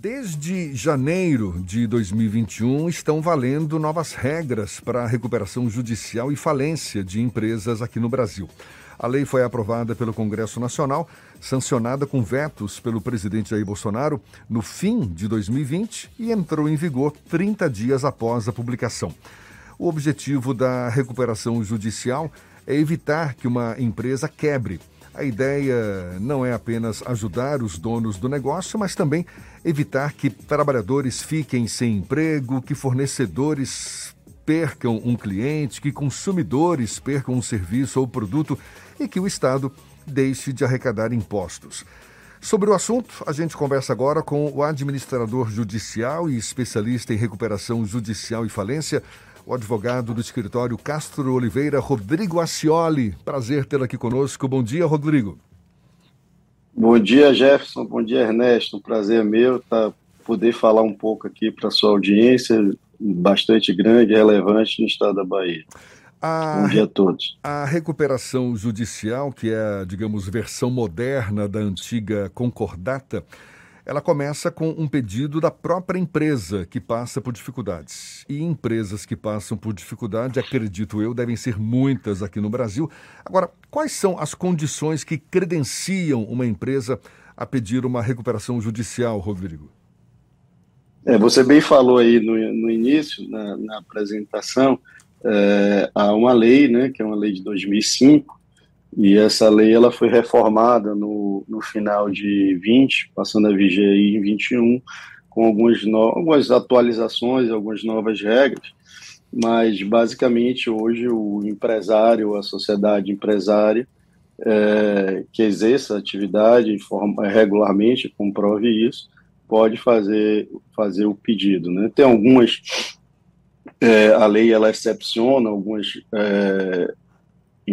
Desde janeiro de 2021 estão valendo novas regras para a recuperação judicial e falência de empresas aqui no Brasil. A lei foi aprovada pelo Congresso Nacional, sancionada com vetos pelo presidente Jair Bolsonaro no fim de 2020 e entrou em vigor 30 dias após a publicação. O objetivo da recuperação judicial é evitar que uma empresa quebre a ideia não é apenas ajudar os donos do negócio, mas também evitar que trabalhadores fiquem sem emprego, que fornecedores percam um cliente, que consumidores percam um serviço ou produto e que o Estado deixe de arrecadar impostos. Sobre o assunto, a gente conversa agora com o administrador judicial e especialista em recuperação judicial e falência, o advogado do escritório Castro Oliveira, Rodrigo Acioli. Prazer tê-lo aqui conosco. Bom dia, Rodrigo. Bom dia, Jefferson. Bom dia, Ernesto. Um prazer meu tá, poder falar um pouco aqui para a sua audiência, bastante grande e relevante no estado da Bahia. A, Bom dia a todos. A recuperação judicial, que é, digamos, versão moderna da antiga concordata, ela começa com um pedido da própria empresa que passa por dificuldades. E empresas que passam por dificuldade, acredito eu, devem ser muitas aqui no Brasil. Agora, quais são as condições que credenciam uma empresa a pedir uma recuperação judicial, Rodrigo? É, você bem falou aí no, no início, na, na apresentação, é, há uma lei, né, que é uma lei de 2005, e essa lei ela foi reformada no, no final de 20, passando a viger em 21, com algumas, no, algumas atualizações, algumas novas regras, mas basicamente hoje o empresário, a sociedade empresária, é, que exerça a atividade forma, regularmente, comprove isso, pode fazer, fazer o pedido. Né? Tem algumas, é, a lei ela excepciona algumas é,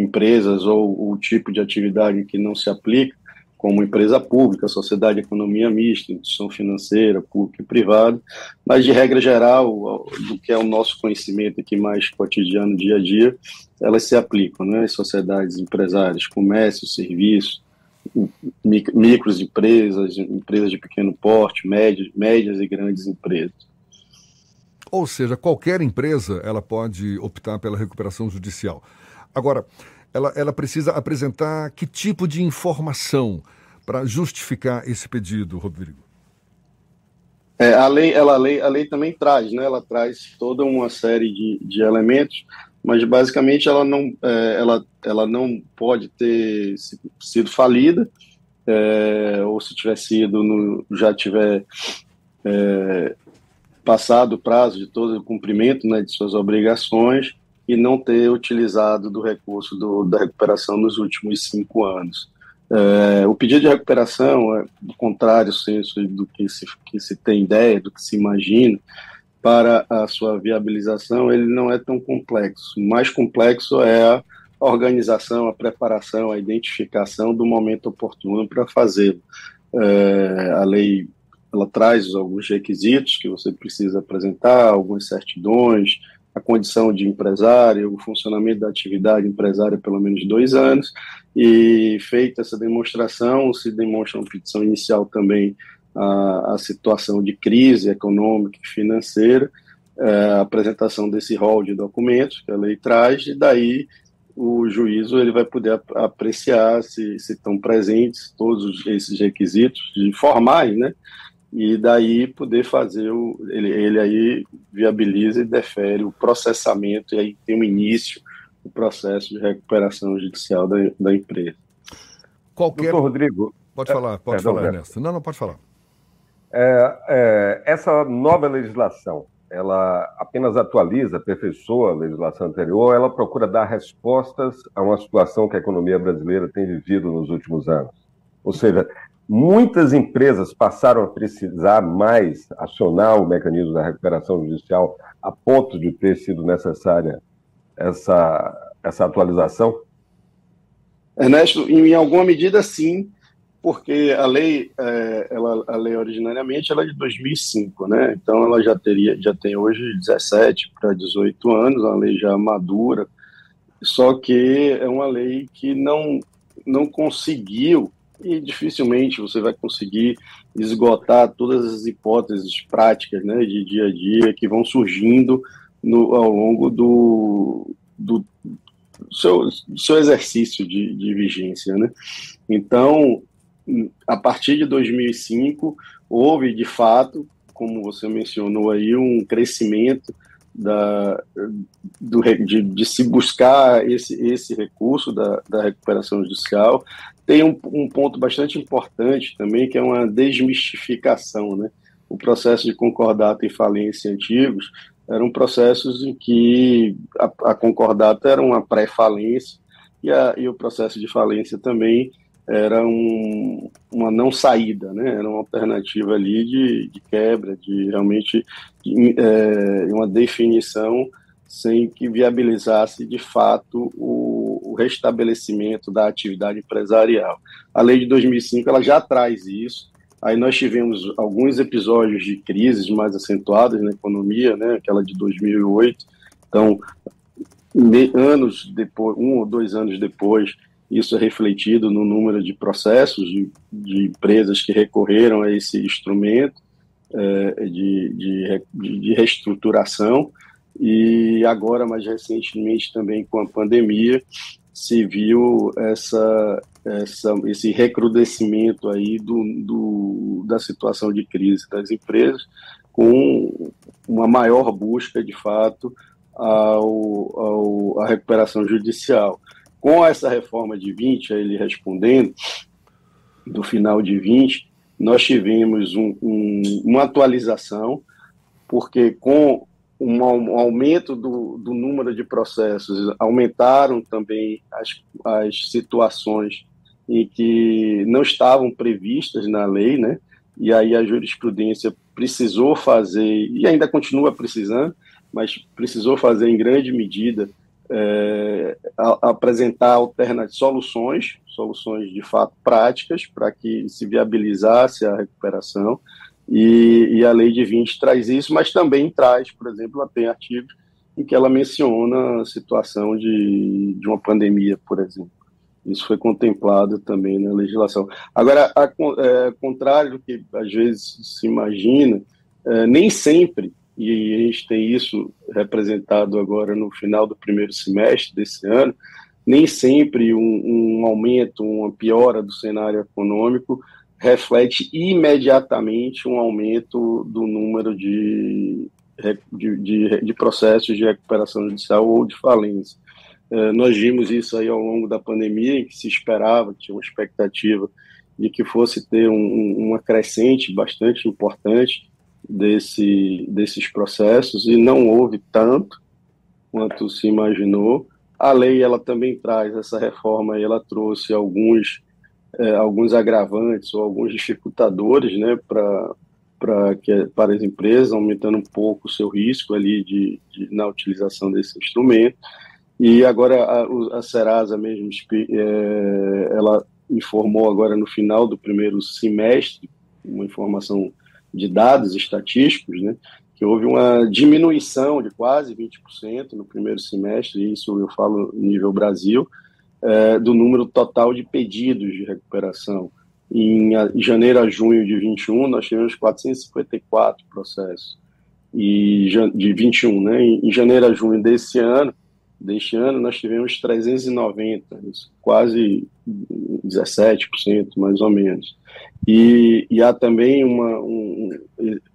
empresas ou o tipo de atividade que não se aplica, como empresa pública, sociedade de economia mista, instituição financeira, pública e privada, mas de regra geral, do que é o nosso conhecimento aqui mais cotidiano, dia a dia, elas se aplicam, né? Sociedades empresárias, comércio, serviço, micros empresas, empresas de pequeno porte, médias, médias e grandes empresas. Ou seja, qualquer empresa ela pode optar pela recuperação judicial. Agora, ela, ela precisa apresentar que tipo de informação para justificar esse pedido, Rodrigo? É, a, lei, ela, a, lei, a lei também traz, né? Ela traz toda uma série de, de elementos, mas basicamente ela não, é, ela, ela não pode ter sido falida, é, ou se tiver sido, no, já tiver é, passado o prazo de todo o cumprimento né, de suas obrigações, e não ter utilizado do recurso do, da recuperação nos últimos cinco anos. É, o pedido de recuperação, é, do contrário senso do que se, que se tem ideia, do que se imagina, para a sua viabilização, ele não é tão complexo. O mais complexo é a organização, a preparação, a identificação do momento oportuno para fazê-lo. É, a lei ela traz alguns requisitos que você precisa apresentar, algumas certidões, a condição de empresário, o funcionamento da atividade empresária pelo menos dois anos, e feita essa demonstração, se demonstra uma petição inicial também a, a situação de crise econômica e financeira, é, a apresentação desse rol de documentos que a lei traz, e daí o juízo ele vai poder apreciar se, se estão presentes todos esses requisitos formais, né, e daí poder fazer o ele, ele aí viabiliza e defere o processamento e aí tem um início o processo de recuperação judicial da, da empresa. Qualquer Doutor Rodrigo pode falar, é, pode é, falar, Ernesto. Não, não pode falar. É, é, essa nova legislação, ela apenas atualiza, aperfeiçoa a legislação anterior, ela procura dar respostas a uma situação que a economia brasileira tem vivido nos últimos anos. Ou seja, Muitas empresas passaram a precisar mais acionar o mecanismo da recuperação judicial a ponto de ter sido necessária essa, essa atualização? Ernesto, em alguma medida sim, porque a lei, é, ela, a lei originariamente ela é de 2005, né? Então ela já teria, já tem hoje 17 para 18 anos, uma lei já madura, só que é uma lei que não não conseguiu e dificilmente você vai conseguir esgotar todas as hipóteses práticas né, de dia a dia que vão surgindo no, ao longo do, do seu, seu exercício de, de vigência. Né? Então, a partir de 2005, houve de fato, como você mencionou aí, um crescimento da, do, de, de, se buscar esse, esse recurso da, da recuperação judicial. Tem um, um, ponto bastante importante também, que é uma desmistificação. Né? O processo de concordato e falência antigos eram processos em que a, a concordata era uma pré-falência e, e o processo de falência também era um, uma não saída, né? Era uma alternativa ali de, de quebra, de realmente é, uma definição sem que viabilizasse de fato o, o, restabelecimento da atividade empresarial. A lei de 2005 ela já traz isso. Aí nós tivemos alguns episódios de crises mais acentuadas na economia, né? Aquela de 2008. Então, anos depois, um ou dois anos depois, isso é refletido no número de processos de, de empresas que recorreram a esse instrumento é, de, de, de, reestruturação. E agora, mais recentemente, também com a pandemia, se viu essa, essa, esse recrudescimento aí do, do, da situação de crise das empresas, com uma maior busca, de fato, ao, ao, à recuperação judicial. Com essa reforma de 20, ele respondendo, do final de 20, nós tivemos um, um, uma atualização, porque com um, um aumento do, do, número de processos, aumentaram também as, as situações em que não estavam previstas na lei, né? E aí a jurisprudência precisou fazer, e ainda continua precisando, mas precisou fazer em grande medida é, a, apresentar alternativas, soluções, soluções de fato práticas para que se viabilizasse a recuperação. E, e, a lei de 20 traz isso, mas também traz, por exemplo, ela tem artigos em que ela menciona a situação de, de uma pandemia, por exemplo. Isso foi contemplado também na legislação. Agora, a, é, contrário do que às vezes se imagina, é, nem sempre e a gente tem isso representado agora no final do primeiro semestre desse ano, nem sempre um, um aumento, uma piora do cenário econômico reflete imediatamente um aumento do número de, de, de, de processos de recuperação judicial ou de falência. É, nós vimos isso aí ao longo da pandemia, em que se esperava, tinha uma expectativa de que fosse ter um, uma crescente bastante importante desse, desses processos e não houve tanto quanto se imaginou. A lei ela também traz essa reforma, ela trouxe alguns é, alguns agravantes ou alguns dificultadores, né, para para que para as empresas, aumentando um pouco o seu risco ali de, de na utilização desse instrumento. E agora a, a Serasa mesmo, é, ela informou agora no final do primeiro semestre, uma informação de dados estatísticos, né, que houve uma diminuição de quase 20% no primeiro semestre, isso eu falo nível Brasil, é, do número total de pedidos de recuperação. Em janeiro a junho de 21, nós tivemos 454 processos e de 21, né? Em janeiro a junho desse ano, deste ano, nós tivemos 390, quase 17%, mais ou menos. E, e há também uma, um,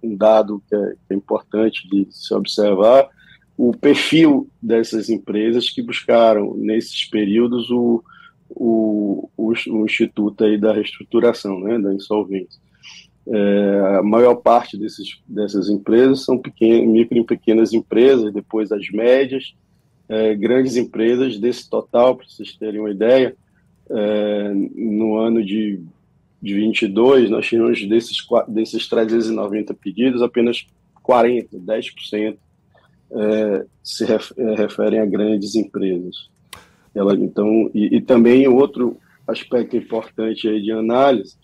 um, dado que é, que é importante de se observar, o perfil dessas empresas que buscaram, nesses períodos, o, o, o, o Instituto aí da Reestruturação, né, da insolvência. É, a maior parte desses, dessas empresas são micro e pequenas empresas, depois as médias, é, grandes empresas desse total, para vocês terem uma ideia, é, no ano de, de 22, nós tínhamos desses, desses 390 pedidos, apenas 40, 10% é, se ref, é, referem a grandes empresas. Ela, então, e, e, também outro aspecto importante aí de análise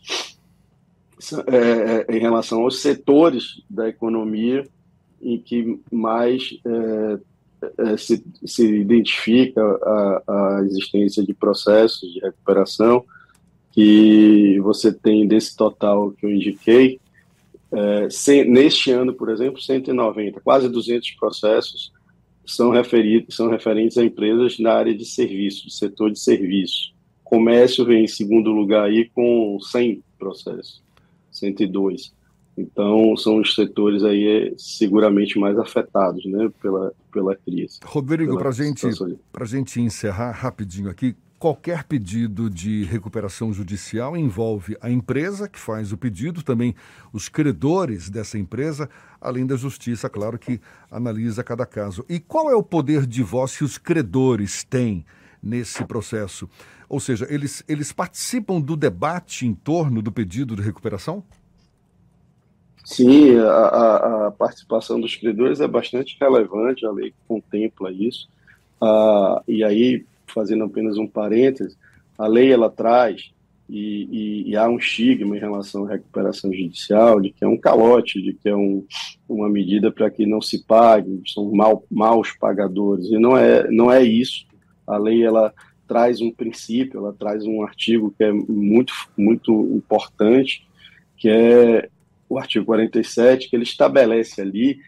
é, é, em relação aos setores da economia em que mais é, se, se identifica a, a, existência de processos de recuperação, que você tem desse total que eu indiquei, é, neste ano, por exemplo, 190, quase 200 processos são, referidos, são referentes a empresas na área de serviço, setor de serviço. Comércio vem em segundo lugar aí com 100 processos, 102. Então, são os setores aí é, seguramente mais afetados né, pela, pela crise. Rodrigo, para gente, a gente encerrar rapidinho aqui, qualquer pedido de recuperação judicial envolve a empresa que faz o pedido, também os credores dessa empresa, além da justiça, claro, que analisa cada caso. E qual é o poder de voz que os credores têm nesse processo? Ou seja, eles, eles participam do debate em torno do pedido de recuperação? Sim, a, a, participação dos credores é bastante relevante, a lei contempla isso. Ah, e aí, fazendo apenas um parêntese, a lei ela traz, e, e, e, há um estigma em relação à recuperação judicial, de que é um calote, de que é um, uma medida para que não se pague, são mal, maus pagadores, e não é, não é isso. A lei ela traz um princípio, ela traz um artigo que é muito, muito importante, que é o artigo 47, que ele estabelece ali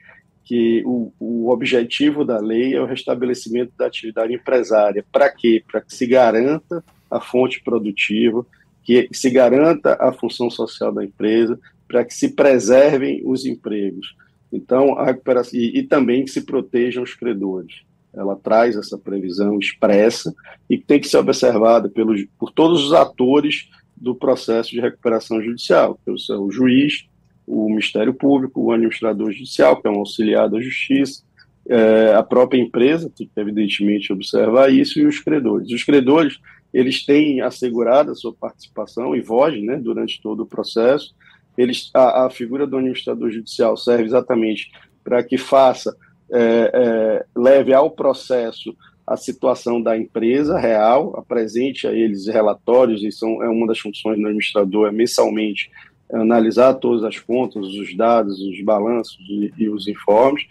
que o, o objetivo da lei é o restabelecimento da atividade empresária. Para quê? Para que se garanta a fonte produtiva, que se garanta a função social da empresa, para que se preservem os empregos. Então, a recuperação, e, e também que se protejam os credores. Ela traz essa previsão expressa e que tem que ser observada pelos, por todos os atores do processo de recuperação judicial, que é o juiz, o Ministério Público, o administrador judicial, que é um auxiliar da Justiça, é, a própria empresa, que evidentemente observar isso, e os credores. Os credores, eles têm assegurado a sua participação e voz né, durante todo o processo. Eles, a, a figura do administrador judicial serve exatamente para que faça, é, é, leve ao processo a situação da empresa real, apresente a eles relatórios, e é uma das funções do administrador, é mensalmente analisar todas as contas, os dados, os balanços e, e os informes,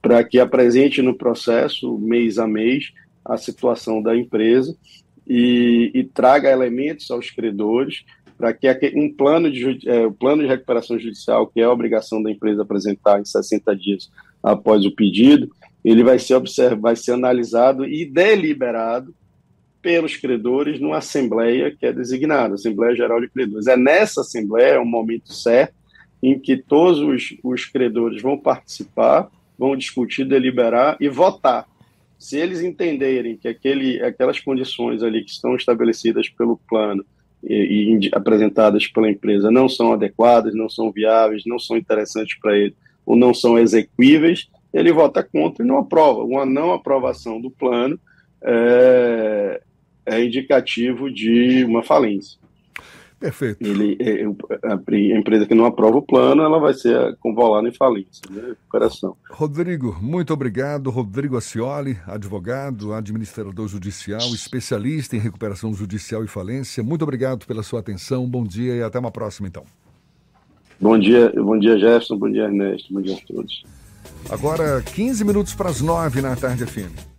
para que apresente no processo, mês a mês, a situação da empresa e, e traga elementos aos credores para que um plano de, é, o plano de recuperação judicial, que é a obrigação da empresa apresentar em 60 dias após o pedido, ele vai ser observado, vai ser analisado e deliberado pelos credores numa assembleia que é designada, Assembleia Geral de Credores. É nessa assembleia, é um momento certo, em que todos os, os credores vão participar, vão discutir, deliberar e votar. Se eles entenderem que aquele, aquelas condições ali que estão estabelecidas pelo plano e, e apresentadas pela empresa não são adequadas, não são viáveis, não são interessantes para ele ou não são exequíveis, ele vota contra e não aprova. Uma não aprovação do plano é, é indicativo de uma falência. Perfeito. Ele, é, a empresa que não aprova o plano, ela vai ser convolada em falência, né? recuperação. Rodrigo, muito obrigado. Rodrigo Acioli, advogado, administrador judicial, especialista em recuperação judicial e falência. Muito obrigado pela sua atenção. Bom dia e até uma próxima, então. Bom dia, bom dia, Jefferson. Bom dia, Ernesto. Bom dia a todos. Agora, 15 minutos para as 9 na tarde, FM.